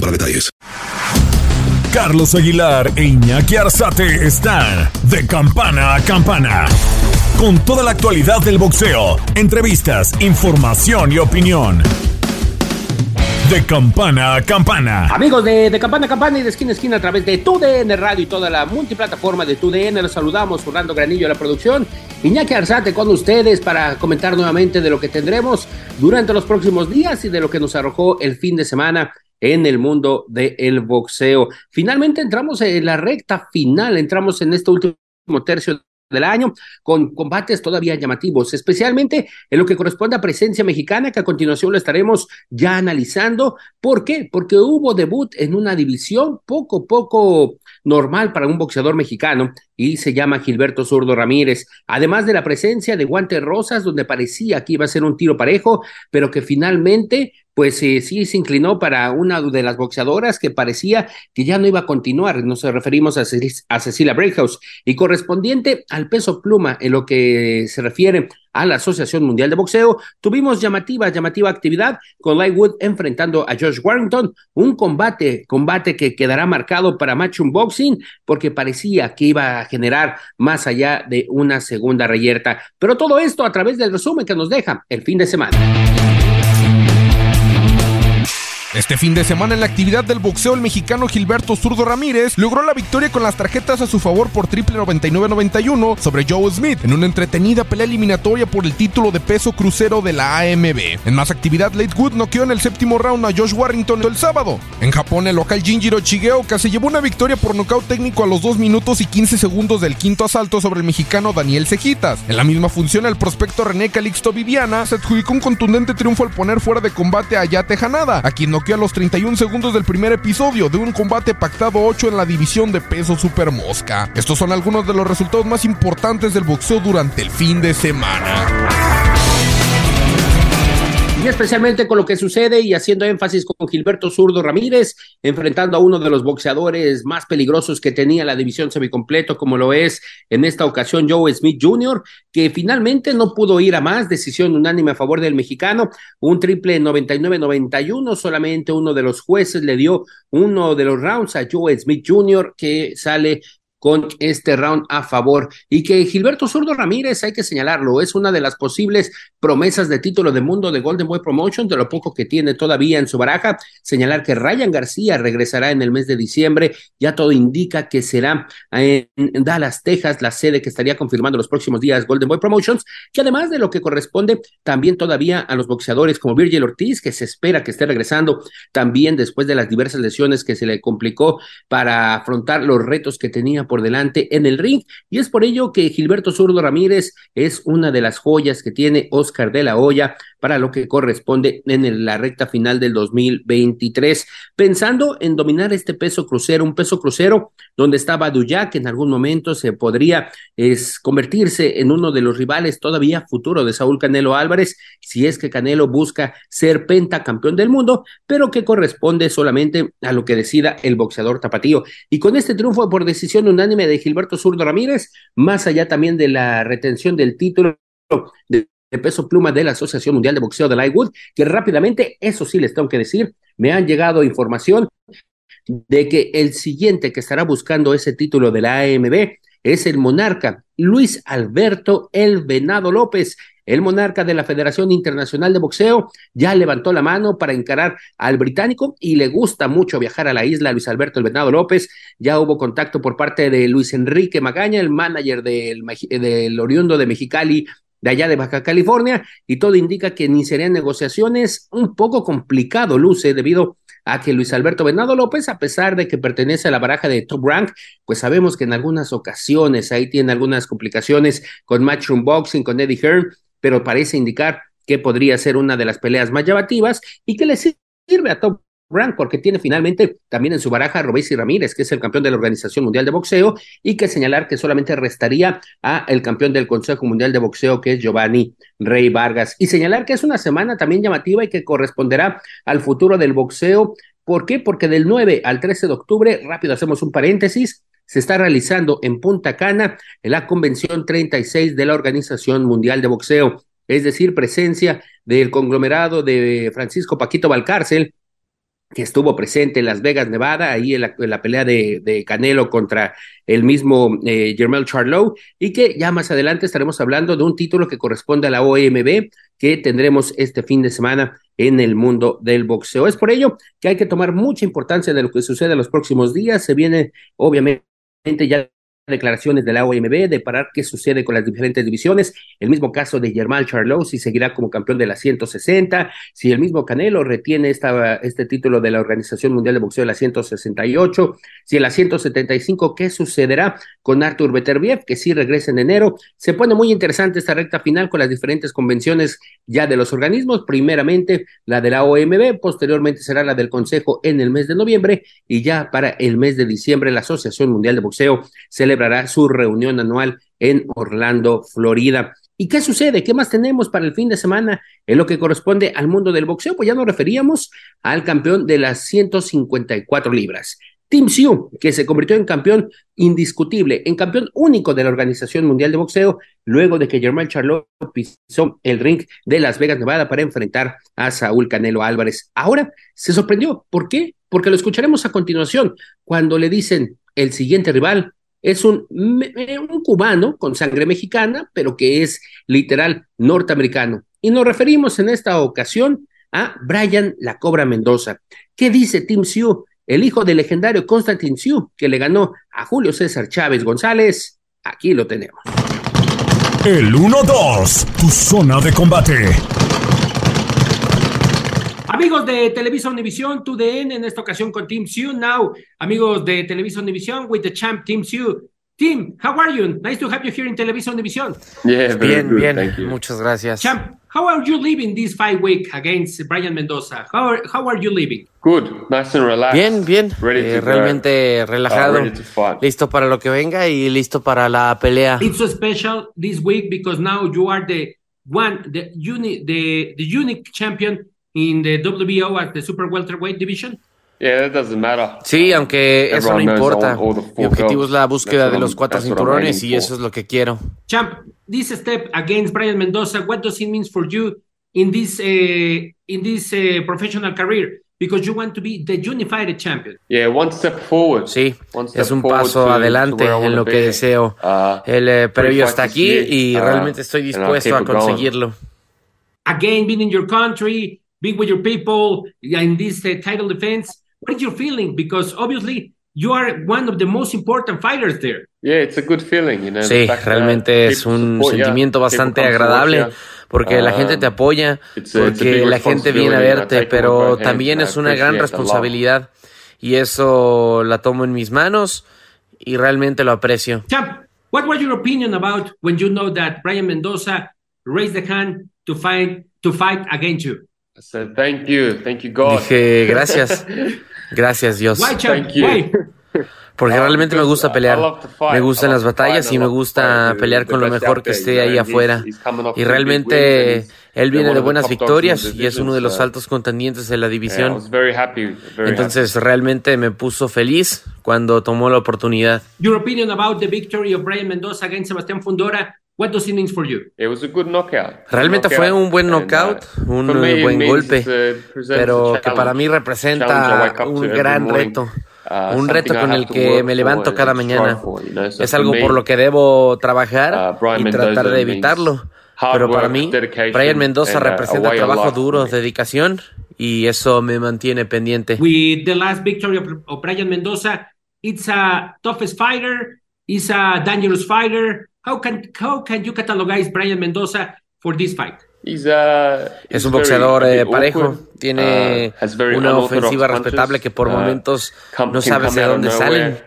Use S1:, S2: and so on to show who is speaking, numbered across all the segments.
S1: para detalles.
S2: Carlos Aguilar e Iñaki Arzate están de campana a campana. Con toda la actualidad del boxeo, entrevistas, información y opinión. De campana a campana.
S3: Amigos de, de, campana a campana y de esquina a esquina a través de TUDN Radio y toda la multiplataforma de TUDN. Los saludamos, Fernando Granillo a la producción. Iñaki Arzate con ustedes para comentar nuevamente de lo que tendremos durante los próximos días y de lo que nos arrojó el fin de semana en el mundo del boxeo. Finalmente entramos en la recta final, entramos en este último tercio del año, con combates todavía llamativos, especialmente en lo que corresponde a presencia mexicana, que a continuación lo estaremos ya analizando. ¿Por qué? Porque hubo debut en una división poco, poco normal para un boxeador mexicano y se llama Gilberto Zurdo Ramírez. Además de la presencia de guantes rosas, donde parecía que iba a ser un tiro parejo, pero que finalmente pues eh, sí se inclinó para una de las boxeadoras que parecía que ya no iba a continuar. Nos referimos a, Cecilia Breakhouse y correspondiente al peso pluma en lo que se refiere a la Asociación Mundial de Boxeo, tuvimos llamativa, llamativa actividad con Lightwood enfrentando a Josh Warrington, un combate, combate que quedará marcado para Matchroom Boxing porque parecía que iba a generar más allá de una segunda reyerta. Pero todo esto a través del resumen que nos deja el fin de semana.
S4: Este fin de semana en la actividad del boxeo el mexicano Gilberto Zurdo Ramírez logró la victoria con las tarjetas a su favor por triple 99-91 sobre Joe Smith en una entretenida pelea eliminatoria por el título de peso crucero de la AMB. En más actividad, Latewood noqueó en el séptimo round a Josh Warrington el sábado. En Japón, el local Jinjiro Shigeoka se llevó una victoria por nocaut técnico a los 2 minutos y 15 segundos del quinto asalto sobre el mexicano Daniel Cejitas. En la misma función, el prospecto René Calixto Viviana se adjudicó un contundente triunfo al poner fuera de combate a Yate Hanada, a quien noqueó a los 31 segundos del primer episodio de un combate pactado 8 en la división de peso super mosca. Estos son algunos de los resultados más importantes del boxeo durante el fin de semana.
S3: Y especialmente con lo que sucede y haciendo énfasis con Gilberto Zurdo Ramírez, enfrentando a uno de los boxeadores más peligrosos que tenía la división semicompleto, como lo es en esta ocasión Joe Smith Jr., que finalmente no pudo ir a más, decisión unánime a favor del mexicano, un triple 99-91, solamente uno de los jueces le dio uno de los rounds a Joe Smith Jr., que sale con este round a favor. Y que Gilberto Zurdo Ramírez, hay que señalarlo, es una de las posibles promesas de título de mundo de Golden Boy Promotion, de lo poco que tiene todavía en su baraja, señalar que Ryan García regresará en el mes de diciembre, ya todo indica que será en Dallas, Texas, la sede que estaría confirmando los próximos días Golden Boy Promotions, que además de lo que corresponde también todavía a los boxeadores como Virgil Ortiz, que se espera que esté regresando también después de las diversas lesiones que se le complicó para afrontar los retos que tenía por delante en el ring. Y es por ello que Gilberto Zurdo Ramírez es una de las joyas que tiene Oscar de la Hoya para lo que corresponde en la recta final del 2023, pensando en dominar este peso crucero, un peso crucero donde estaba Duyak, que en algún momento se podría convertirse en uno de los rivales todavía futuro de Saúl Canelo Álvarez, si es que Canelo busca ser pentacampeón del mundo, pero que corresponde solamente a lo que decida el boxeador tapatío. Y con este triunfo por decisión unánime de Gilberto Zurdo Ramírez, más allá también de la retención del título de peso pluma de la Asociación Mundial de Boxeo de Lightwood, que rápidamente, eso sí les tengo que decir, me han llegado información de que el siguiente que estará buscando ese título de la AMB es el monarca Luis Alberto El Venado López. El monarca de la Federación Internacional de Boxeo ya levantó la mano para encarar al británico y le gusta mucho viajar a la isla Luis Alberto El Venado López. Ya hubo contacto por parte de Luis Enrique Magaña, el manager del, del oriundo de Mexicali, de allá de Baja California, y todo indica que iniciarían negociaciones un poco complicado, luce, debido a que Luis Alberto Bernardo López, a pesar de que pertenece a la baraja de Top Rank, pues sabemos que en algunas ocasiones ahí tiene algunas complicaciones con Matchroom Boxing, con Eddie Hearn, pero parece indicar que podría ser una de las peleas más llamativas y que le sirve a Top rank, porque tiene finalmente también en su baraja a Robesi Ramírez, que es el campeón de la Organización Mundial de Boxeo, y que señalar que solamente restaría a el campeón del Consejo Mundial de Boxeo, que es Giovanni Rey Vargas. Y señalar que es una semana también llamativa y que corresponderá al futuro del boxeo. ¿Por qué? Porque del 9 al 13 de octubre, rápido hacemos un paréntesis, se está realizando en Punta Cana la Convención 36 de la Organización Mundial de Boxeo, es decir, presencia del conglomerado de Francisco Paquito Valcárcel, que estuvo presente en Las Vegas, Nevada, ahí en la, pelea de, Canelo contra el mismo eh, Jermel Charlo, y que ya más adelante estaremos hablando de un título que corresponde a la OMB, que tendremos este fin de semana en el mundo del boxeo. Es por ello que hay que tomar mucha importancia de lo que sucede en los próximos días. Se viene, obviamente, ya declaraciones de la OMB de parar qué sucede con las diferentes divisiones. El mismo caso de Germán Charlo, si seguirá como campeón de la 160, si el mismo Canelo retiene esta, este título de la Organización Mundial de Boxeo de la 168, si en la 175, qué sucederá con Artur Beterbiev, que sí regresa en enero. Se pone muy interesante esta recta final con las diferentes convenciones ya de los organismos. Primeramente la de la OMB, posteriormente será la del Consejo en el mes de noviembre y ya para el mes de diciembre la Asociación Mundial de Boxeo se celebrará su reunión anual en Orlando, Florida. ¿Y qué sucede? ¿Qué más tenemos para el fin de semana en lo que corresponde al mundo del boxeo? Pues ya nos referíamos al campeón de las 154 libras. Tim Siu, que se convirtió en campeón indiscutible, en campeón único de la Organización Mundial de Boxeo, luego de que Germán Charlot pisó el ring de Las Vegas, Nevada, para enfrentar a Saúl Canelo Álvarez. Ahora se sorprendió. ¿Por qué? Porque lo escucharemos a continuación, cuando le dicen el siguiente rival es un, eh, un cubano con sangre mexicana, pero que es literal norteamericano. Y nos referimos en esta ocasión a Brian La Cobra Mendoza. ¿Qué dice Tim Siu, el hijo del legendario Constantin Siu, que le ganó a Julio César Chávez González? Aquí lo tenemos.
S2: El 1-2, tu zona de combate.
S3: Amigos de Televisa Univisión, TUDN, en esta ocasión con Team Sue. Now, amigos de Televisa Univisión, with the champ Team Sue. Team, how are you? Nice to have you here in Televisa Univisión.
S5: Yeah, bien, good, bien. Muchas gracias.
S3: Champ, how are you living this fight week against Brian Mendoza? How are, how are you living?
S5: Good, nice and relaxed.
S6: Bien, bien. Eh, realmente uh, relajado. listo para lo que venga y listo para la pelea.
S3: It's so special this week because now you are the one, the, uni, the, the unique champion in the WBO at the super welterweight division?
S5: Yeah, that doesn't matter.
S6: Sí, aunque eso no importa. Mi objetivo es la búsqueda de los cuatro cinturones y eso es lo que quiero.
S3: Champ, this step against Brian Mendoza, what does it mean for you in this uh, in this uh, professional career? Because you want to be the unified champion.
S5: Yeah, one step forward.
S6: Sí, es un paso adelante en lo que deseo. Uh, El eh, previo está aquí y uh, realmente estoy dispuesto a conseguirlo.
S3: Again, being in your country, being with your people in this uh, title defense. What is your feeling? Because obviously you are one of the most important fighters there.
S5: Yeah, it's a good feeling, you know,
S6: sí, realmente es un sentimiento bastante agradable porque la gente te apoya, porque la gente viene a verte, pero también es una gran responsabilidad y eso la tomo en mis manos y realmente lo aprecio.
S3: Champ, what was your opinion about when you know that Brian Mendoza raised the hand to fight to fight against you?
S5: Thank you, thank you God.
S6: Dije, gracias, gracias Dios.
S5: Thank you.
S6: Porque realmente me gusta pelear. Me gustan las batallas y me gusta pelear con lo mejor que esté ahí afuera. Y realmente él viene de buenas victorias y es uno de los uh, altos contendientes de la división. Entonces realmente me puso feliz cuando tomó la oportunidad.
S3: Your opinion about the victory of Brian Mendoza against Sebastián Fundora What does it mean for you?
S5: It was a good knockout.
S6: Realmente fue un buen knockout, uh, un buen golpe, uh, pero que para mí representa un gran reto. Uh, un reto con el que me levanto cada mañana. Es algo por lo que debo trabajar y tratar de evitarlo. Pero para mí, Brian Mendoza representa trabajo duro, dedicación, y eso me mantiene pendiente.
S3: With the last victory of Brian Mendoza, it's a toughest fighter, it's a dangerous fighter, How can, how can you catalogize Brian Mendoza for this fight?
S5: Uh,
S6: es un boxeador eh, parejo, tiene uh, una ofensiva respetable que por uh, momentos no sabes de dónde salen.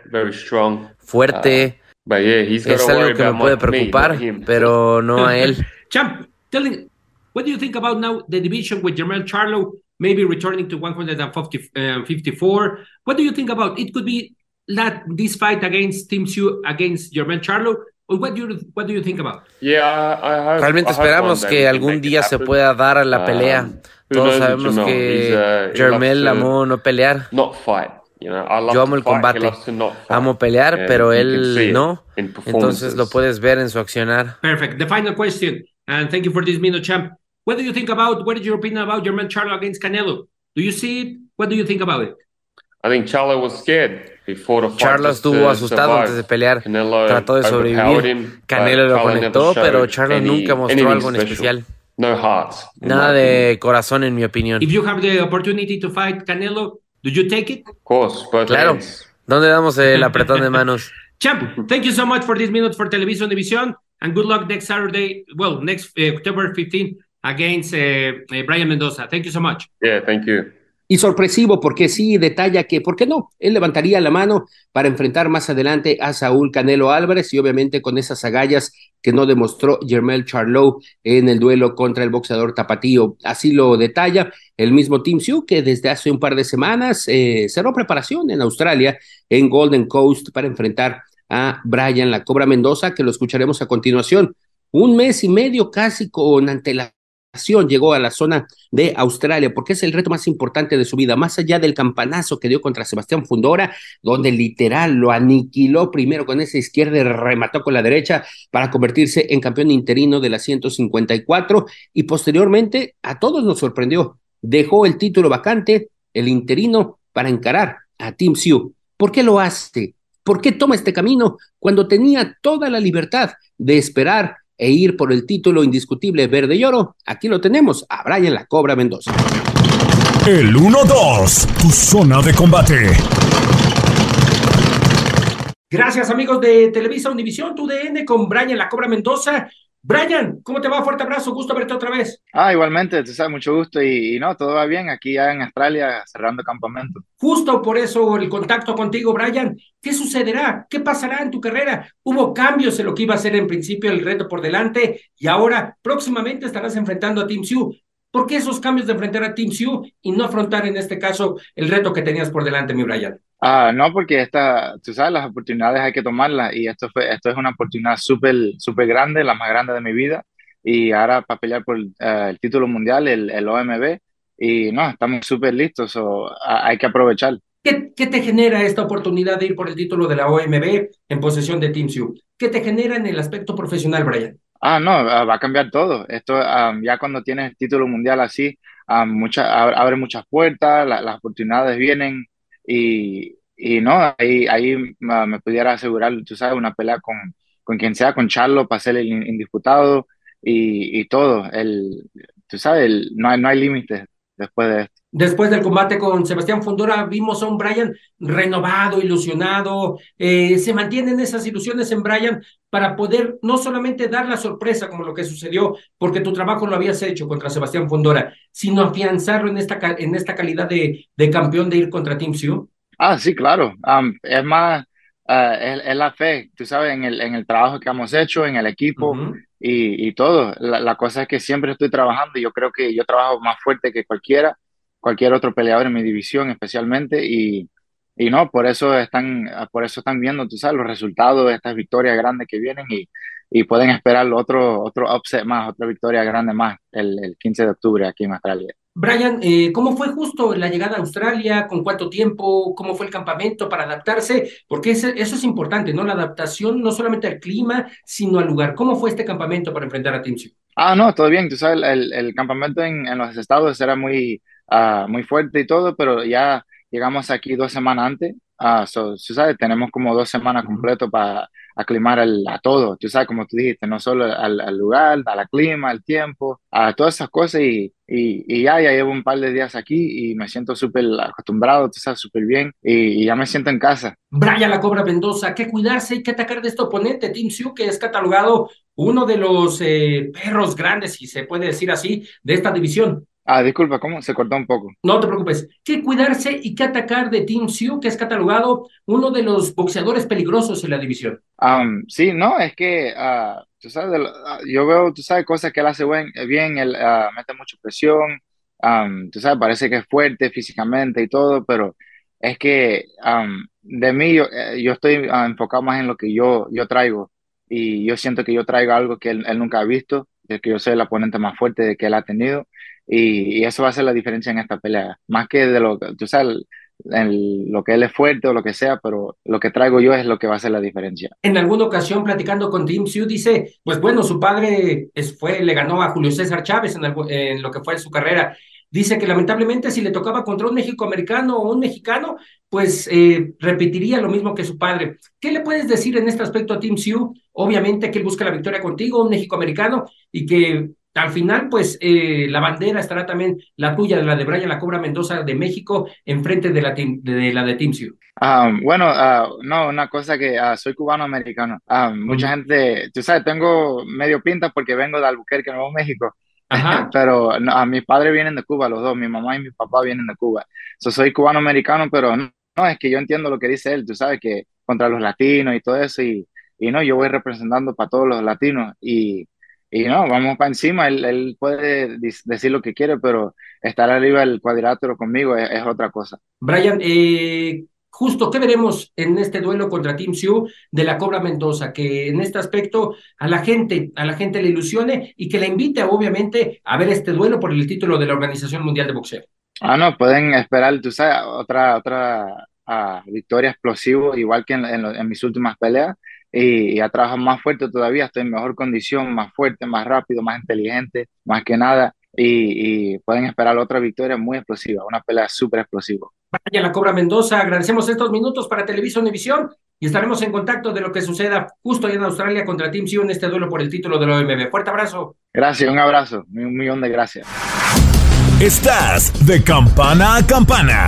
S6: Fuerte. es algo que me puede preocupar, pero no a él.
S3: Champ, telling, what do you think about now the division with Jermel Charlo
S7: maybe returning to 154. What do you think about it? Could be that this fight against Team Sue against Jermaine Charlo. What do you, what do you think about?
S5: Yeah,
S6: Realmente esperamos que algún día se pueda dar la pelea. Um, Todos sabemos que Jermel amó no pelear. Yo amo el combate, amo pelear, pero él no. Entonces lo puedes ver en su accionar.
S7: Perfect. The final question, and thank you for this minute, champ. What do you think about? What is your opinion about Jermel Charlo against Canelo? Do you see it? What do you think about it?
S5: I think Charlo was scared.
S6: Charlo estuvo asustado antes de pelear, trató de sobrevivir. Canelo lo conectó, pero Charlo nunca mostró algo en especial. Nada de corazón, en mi opinión.
S7: If you have the opportunity to fight Canelo, do you take it?
S5: Of course,
S6: claro. ¿Dónde damos el apretón de manos?
S7: Champ, thank you so much for this minute for Television Division, and good luck next Saturday, well, next uh, October 15 against uh, uh, Brian Mendoza. Thank you so much.
S5: Yeah, thank you
S7: y sorpresivo porque sí detalla que, ¿por qué no? Él levantaría la mano para enfrentar más adelante a Saúl Canelo Álvarez y obviamente con esas agallas que no demostró Jermel Charlo en el duelo contra el boxeador tapatío. Así lo detalla el mismo Team Sioux que desde hace un par de semanas eh, cerró preparación en Australia, en Golden Coast, para enfrentar a Brian La Cobra Mendoza, que lo escucharemos a continuación. Un mes y medio casi con antelación llegó a la zona de Australia, porque es el reto más importante de su vida, más allá del campanazo que dio contra Sebastián Fundora, donde literal lo aniquiló primero con esa izquierda y remató con la derecha para convertirse en campeón interino de la 154 y posteriormente a todos nos sorprendió, dejó el título vacante, el interino, para encarar a Team Sioux. ¿Por qué lo hace? ¿Por qué toma este camino cuando tenía toda la libertad de esperar e ir por el título indiscutible verde y oro, aquí lo tenemos, a Brian La Cobra Mendoza.
S2: El 1-2, tu zona de combate.
S7: Gracias amigos de Televisa Univisión, tu DN con Brian La Cobra Mendoza. Brian, ¿cómo te va? Fuerte abrazo, gusto verte otra vez.
S8: Ah, igualmente, te sabes, mucho gusto y, no, todo va bien aquí ya en Australia cerrando campamento.
S7: Justo por eso el contacto contigo, Brian. ¿Qué sucederá? ¿Qué pasará en tu carrera? Hubo cambios en lo que iba a ser en principio el reto por delante y ahora próximamente estarás enfrentando a Team Sioux. ¿Por qué esos cambios de enfrentar a Team Sioux y no afrontar en este caso el reto que tenías por delante, mi Brian?
S8: Ah, no, porque esta, tú sabes, las oportunidades hay que tomarlas y esto, fue, esto es una oportunidad súper súper grande, la más grande de mi vida y ahora para pelear por eh, el título mundial, el, el OMB y no, estamos súper listos, o hay que aprovechar.
S7: ¿Qué, ¿Qué, te genera esta oportunidad de ir por el título de la OMB en posesión de Team Sioux? ¿Qué te genera en el aspecto profesional, Brian?
S8: Ah, no, va a cambiar todo. Esto, ah, ya cuando tienes el título mundial así, ah, mucha, abre muchas puertas, las oportunidades vienen y, y no, ahí, ahí me pudiera asegurar, tú sabes, una pelea con, con quien sea, con Charlo, para ser el indisputado y, y todo. El, tú sabes, no hay, no hay límites después de esto.
S7: Después del combate con Sebastián Fundora, vimos a un Brian renovado, ilusionado. Eh, se mantienen esas ilusiones en Brian para poder no solamente dar la sorpresa como lo que sucedió, porque tu trabajo lo habías hecho contra Sebastián Fundora, sino afianzarlo en esta, en esta calidad de, de campeón de ir contra Team Sioux.
S8: Ah, sí, claro. es más, uh, es, la fe, tú sabes, en el, en el trabajo que hemos hecho, en el equipo y, y, todo. La, la cosa es que siempre estoy trabajando y yo creo que yo trabajo más fuerte que cualquiera cualquier otro peleador en mi división especialmente y, y no, por eso están, por eso están viendo, tú sabes, los resultados de estas victorias grandes que vienen y, y pueden esperar otro, otro upset más, otra victoria grande más el, el 15 de octubre aquí en Australia.
S7: Brian, eh, ¿cómo fue justo la llegada a Australia? ¿Con cuánto tiempo? ¿Cómo fue el campamento para adaptarse? Porque eso es importante, ¿no? La adaptación no solamente al clima, sino al lugar. ¿Cómo fue este campamento para enfrentar a Team
S8: Ah, no, todo bien. Tú sabes, el, el campamento en, en, los estados era muy, uh, muy fuerte y todo, pero ya llegamos aquí dos semanas antes. Uh, so, sabes, tenemos como dos semanas completas para aclimar el, a todo. Tú sabes, como tú dijiste, no solo al, al lugar, al clima, al tiempo, a todas esas cosas. Y, y, y, ya, ya llevo un par de días aquí y me siento súper acostumbrado, tú sabes, súper bien. Y, y, ya me siento en casa.
S7: Brian La Cobra Mendoza, que cuidarse y que atacar de este oponente, Team Sioux, que es catalogado uno de los eh, perros grandes, si se puede decir así, de esta división.
S8: Ah, disculpa, ¿cómo? Se cortó un poco.
S7: No te preocupes. ¿Qué cuidarse y qué atacar de Team Sioux, que es catalogado uno de los boxeadores peligrosos en la división?
S8: Um, sí, no, es que, uh, tú sabes, uh, yo veo, tú sabes, cosas que él hace buen, bien, él uh, mete mucha presión, tú sabes, parece que es fuerte físicamente y todo, pero es que de mí yo, eh, yo estoy ah, enfocado más en lo que yo, yo traigo y yo siento que yo traigo algo que él, nunca ha visto, de que yo soy el oponente más fuerte que él ha tenido y, eso va a ser la diferencia en esta pelea, más que de lo que, tú sabes, lo que él es fuerte o lo que sea, pero lo que traigo yo es lo que va a hacer la diferencia.
S3: En alguna ocasión, platicando con Tim Sioux, dice, pues bueno, su padre es, fue, le ganó a Julio César Chávez en, en lo que fue su carrera. Dice que lamentablemente si le tocaba contra un México-americano o un mexicano, pues eh, repetiría lo mismo que su padre. ¿Qué le puedes decir en este aspecto a Tim Sioux? Obviamente que él busca la victoria contigo, un México-americano, y que al final, pues eh, la bandera estará también la tuya, la de Brian La Cobra Mendoza de México, enfrente de la, de, la de Tim Sioux.
S8: Ah, bueno, ah, no, una cosa que ah, soy cubano-americano. mucha gente, tú sabes, tengo medio pinta porque vengo de Albuquerque, Nuevo México. Ajá. pero a mis padres vienen de Cuba, los dos, mi mamá y mi papá vienen de Cuba. So, soy cubano-americano, pero no, es que yo entiendo lo que dice él, tú sabes que contra los latinos y todo eso, y, y no, yo voy representando para todos los latinos, y, y no, vamos para encima, él, él puede decir lo que quiere, pero estar arriba del cuadrilátero conmigo es, es otra cosa.
S3: Brian, eh, justo, ¿qué veremos en este duelo contra Team Sioux de la Cobra Mendoza? Que en este aspecto a la gente, a la gente le ilusione y que la invite, obviamente, a ver este duelo por el título de la Organización Mundial de Boxeo.
S8: Ah, no, pueden esperar, tú sabes, otra, otra ah, victoria explosiva, igual que en, mis últimas peleas, y, a trabajar más fuerte todavía, estoy en mejor condición, más fuerte, más rápido, más inteligente, más que nada, y, y pueden esperar otra victoria muy explosiva, una pelea súper explosiva.
S3: Vaya la Cobra Mendoza, agradecemos estos minutos para Televisión Univisión y estaremos en contacto de lo que suceda justo allá en Australia contra Team Sioux en este duelo por el título de la OMB. Fuerte abrazo.
S8: Gracias, un abrazo, un millón de gracias.
S2: Estás de campana a campana.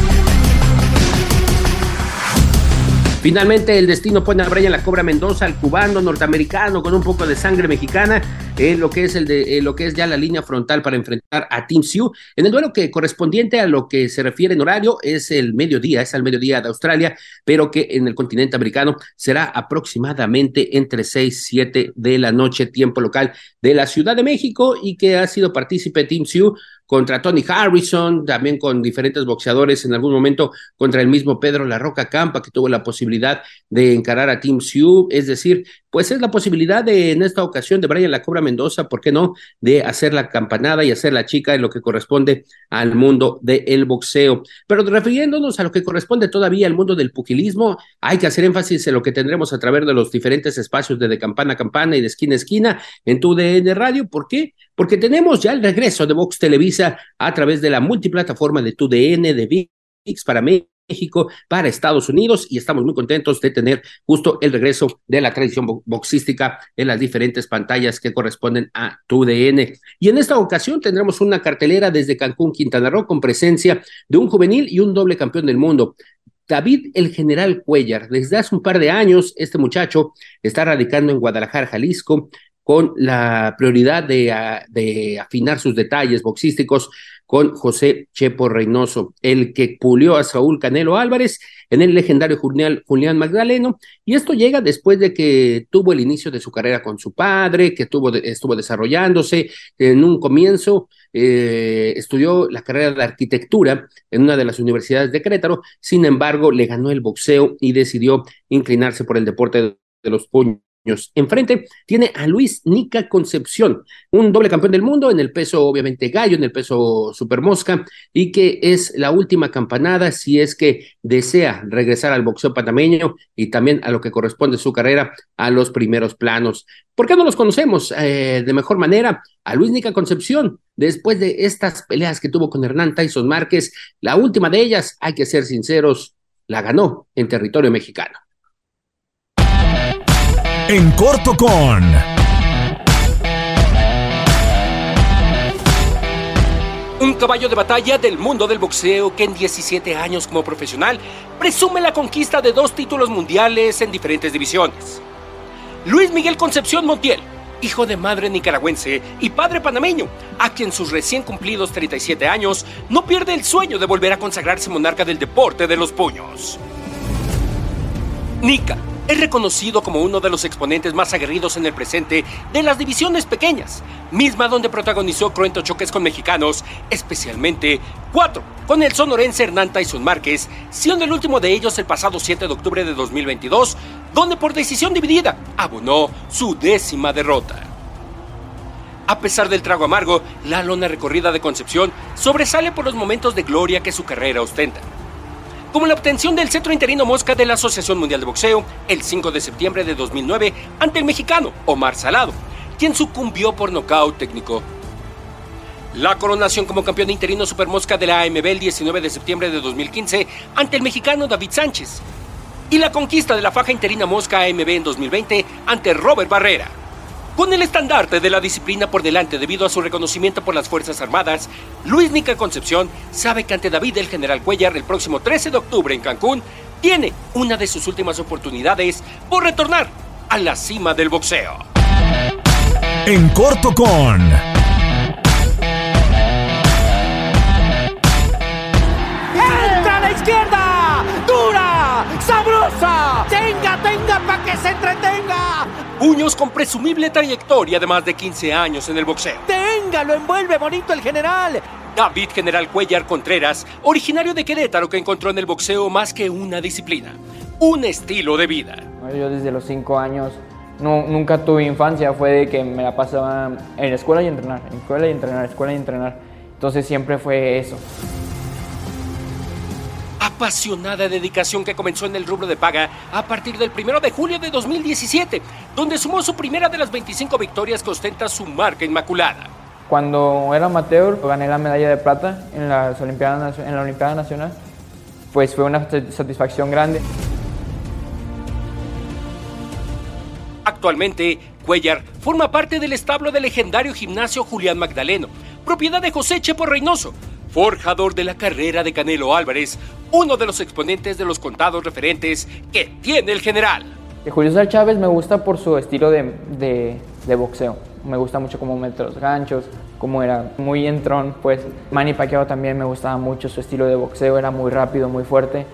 S3: Finalmente, el destino pone a Brian La Cobra Mendoza, al cubano norteamericano con un poco de sangre mexicana, en lo que es el de lo que es ya la línea frontal para enfrentar a Team Sioux. En el duelo que correspondiente a lo que se refiere en horario es el mediodía, es al mediodía de Australia, pero que en el continente americano será aproximadamente entre 6 y 7 de la noche, tiempo local de la Ciudad de México, y que ha sido partícipe Team Sioux contra Tony Harrison, también con diferentes boxeadores en algún momento contra el mismo Pedro La Roca Campa, que tuvo la posibilidad de encarar a Team Sioux, es decir, pues es la posibilidad de, en esta ocasión, de Brian La Cobra Mendoza, ¿por qué no?, de hacer la campanada y hacer la chica en lo que corresponde al mundo del boxeo. Pero refiriéndonos a lo que corresponde todavía al mundo del pugilismo, hay que hacer énfasis en lo que tendremos a través de los diferentes espacios de, de campana a campana y de esquina a esquina en tu DN Radio. ¿Por qué? Porque tenemos ya el regreso de Vox Televisa a través de la multiplataforma de tu DN, de VIX para mí México para Estados Unidos y estamos muy contentos de tener justo el regreso de la tradición boxística en las diferentes pantallas que corresponden a TUDN. Y en esta ocasión tendremos una cartelera desde Cancún, Quintana Roo, con presencia de un juvenil y un doble campeón del mundo. David el General Cuellar, desde hace un par de años, este muchacho está radicando en Guadalajara, Jalisco, con la prioridad de, de, afinar sus detalles boxísticos con José Chepo Reynoso, el que pulió a Saúl Canelo Álvarez en el legendario Julián, Magdaleno, y esto llega después de que tuvo el inicio de su carrera con su padre, que tuvo, estuvo desarrollándose, en un comienzo eh, estudió la carrera de arquitectura en una de las universidades de Querétaro, sin embargo le ganó el boxeo y decidió inclinarse por el deporte de los puños Enfrente tiene a Luis Nica Concepción, un doble campeón del mundo en el peso, obviamente, gallo, en el peso supermosca, y que es la última campanada si es que desea regresar al boxeo panameño y también a lo que corresponde su carrera a los primeros planos. ¿Por qué no los conocemos eh, de mejor manera? A Luis Nica Concepción, después de estas peleas que tuvo con Hernán Tyson Márquez, la última de ellas, hay que ser sinceros, la ganó en territorio mexicano
S2: en corto con...
S7: Un caballo de batalla del mundo del boxeo que en 17 años como profesional presume la conquista de dos títulos mundiales en diferentes divisiones. Luis Miguel Concepción Montiel, hijo de madre nicaragüense y padre panameño, a quien sus recién cumplidos 37 años no pierde el sueño de volver a consagrarse monarca del deporte de los puños. Nica es reconocido como uno de los exponentes más aguerridos en el presente de las divisiones pequeñas, misma donde protagonizó cruentos choques con mexicanos, especialmente cuatro, con el sonorense Hernán Tyson Márquez, siendo el último de ellos el pasado 7 de octubre de 2022, donde por decisión dividida abonó su décima derrota. A pesar del trago amargo, la lona recorrida de Concepción sobresale por los momentos de gloria que su carrera ostenta como la obtención del centro interino mosca de la Asociación Mundial de Boxeo el 5 de septiembre de 2009 ante el mexicano Omar Salado, quien sucumbió por nocaut técnico. La coronación como campeón interino supermosca de la AMB el 19 de septiembre de 2015 ante el mexicano David Sánchez. Y la conquista de la faja interina mosca AMB en 2020 ante Robert Barrera. Con el estandarte de la disciplina por delante debido a su reconocimiento por las Fuerzas Armadas, Luis Nica Concepción sabe que ante David el General Cuellar el próximo 13 de octubre en Cancún tiene una de sus últimas oportunidades por retornar a la cima del boxeo.
S2: En corto con...
S7: Puños con presumible trayectoria de más de 15 años en el boxeo.
S9: ¡Tenga! ¡Lo envuelve bonito el general!
S7: David General Cuellar Contreras, originario de Querétaro que encontró en el boxeo más que una disciplina, un estilo de vida.
S10: Yo desde los 5 años no, nunca tuve infancia, fue de que me la pasaba en la escuela y entrenar, en escuela y entrenar, escuela y entrenar. Entonces siempre fue eso
S7: apasionada dedicación que comenzó en el rubro de paga a partir del 1 de julio de 2017, donde sumó su primera de las 25 victorias que ostenta su marca inmaculada.
S10: Cuando era amateur gané la medalla de plata en, las Olimpiadas, en la Olimpiada Nacional, pues fue una satisfacción grande.
S7: Actualmente, Cuellar forma parte del establo del legendario gimnasio Julián Magdaleno, propiedad de José Chepo Reynoso, forjador de la carrera de Canelo Álvarez, uno de los exponentes de los contados referentes que tiene el general.
S10: Julio César Chávez me gusta por su estilo de, boxeo. Me gusta mucho cómo mete los ganchos, cómo era muy entrón. Pues Manny Pacquiao también me gustaba mucho su estilo de boxeo, era muy rápido, muy fuerte.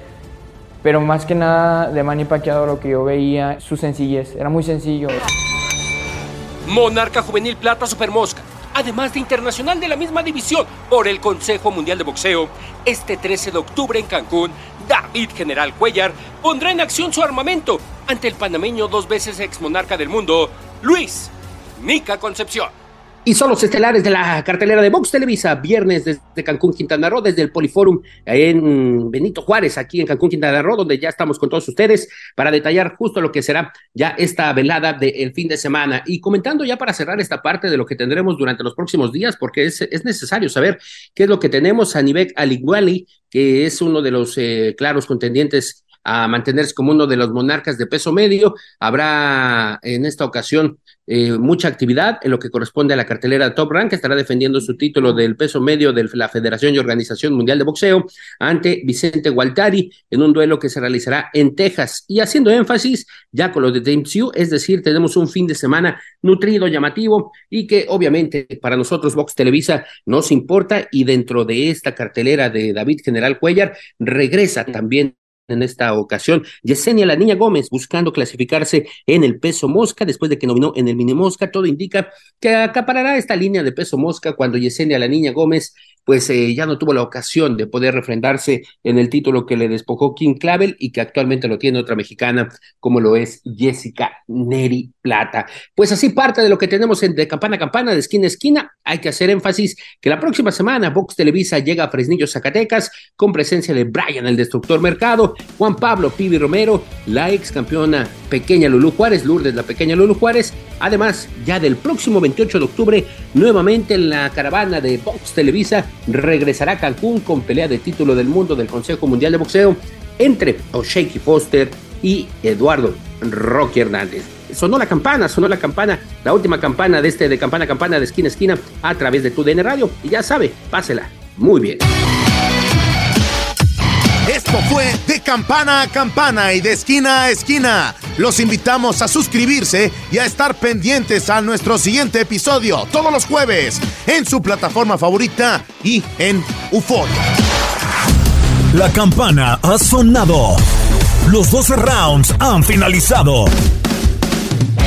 S10: Pero más que nada de Manny Pacquiao lo que yo veía, su sencillez, era muy sencillo.
S7: Monarca Juvenil Plata Super Mosca además de internacional de la misma división por el Consejo Mundial de Boxeo. Este 13 de octubre en Cancún, David General Cuellar pondrá en acción su armamento ante el panameño dos veces ex monarca del mundo, Luis Nica Concepción.
S3: Y son los estelares de la cartelera de Vox Televisa, viernes desde Cancún, Quintana Roo, desde el Poliforum en Benito Juárez, aquí en Cancún, Quintana Roo, donde ya estamos con todos ustedes para detallar justo lo que será ya esta velada del fin de semana. Y comentando ya para cerrar esta parte de lo que tendremos durante los próximos días, porque es, es necesario saber qué es lo que tenemos a nivel Aliguali, que es uno de los eh, claros contendientes a mantenerse como uno de los monarcas de peso medio. Habrá en esta ocasión eh, mucha actividad en lo que corresponde a la cartelera Top Rank, que estará defendiendo su título del peso medio de la Federación y Organización Mundial de Boxeo ante Vicente Gualtari en un duelo que se realizará en Texas. Y haciendo énfasis ya con lo de James es decir, tenemos un fin de semana nutrido, llamativo y que obviamente para nosotros Box Televisa nos importa y dentro de esta cartelera de David General Cuellar regresa también en esta ocasión. Yesenia La Niña Gómez buscando clasificarse en el peso mosca después de que nominó en el mini mosca. Todo indica que acaparará esta línea de peso mosca cuando Yesenia La Niña Gómez pues eh, ya no tuvo la ocasión de poder refrendarse en el título que le despojó King Clavel y que actualmente lo tiene otra mexicana como lo es Jessica Neri Plata. Pues así parte de lo que tenemos en de campana a campana, de esquina a esquina. Hay que hacer énfasis que la próxima semana Vox Televisa llega a Fresnillo, Zacatecas, con presencia de Brian, el destructor mercado, Juan Pablo Pibi Romero, la ex campeona pequeña Lulu Juárez, Lourdes, la pequeña Lulu Juárez. Además, ya del próximo 28 de octubre, nuevamente en la caravana de Vox Televisa regresará a Cancún con pelea de título del mundo del Consejo Mundial de Boxeo entre O'Shaky Foster y Eduardo Rocky Hernández. Sonó la campana, sonó la campana, la última campana de este de campana a campana de esquina a esquina a través de tu DN Radio. Y ya sabe, pásela muy bien.
S11: Esto fue de campana a campana y de esquina a esquina. Los invitamos a suscribirse y a estar pendientes a nuestro siguiente episodio todos los jueves en su plataforma favorita y en UFO.
S2: La campana ha sonado. Los 12 rounds han finalizado.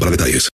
S1: para detalles.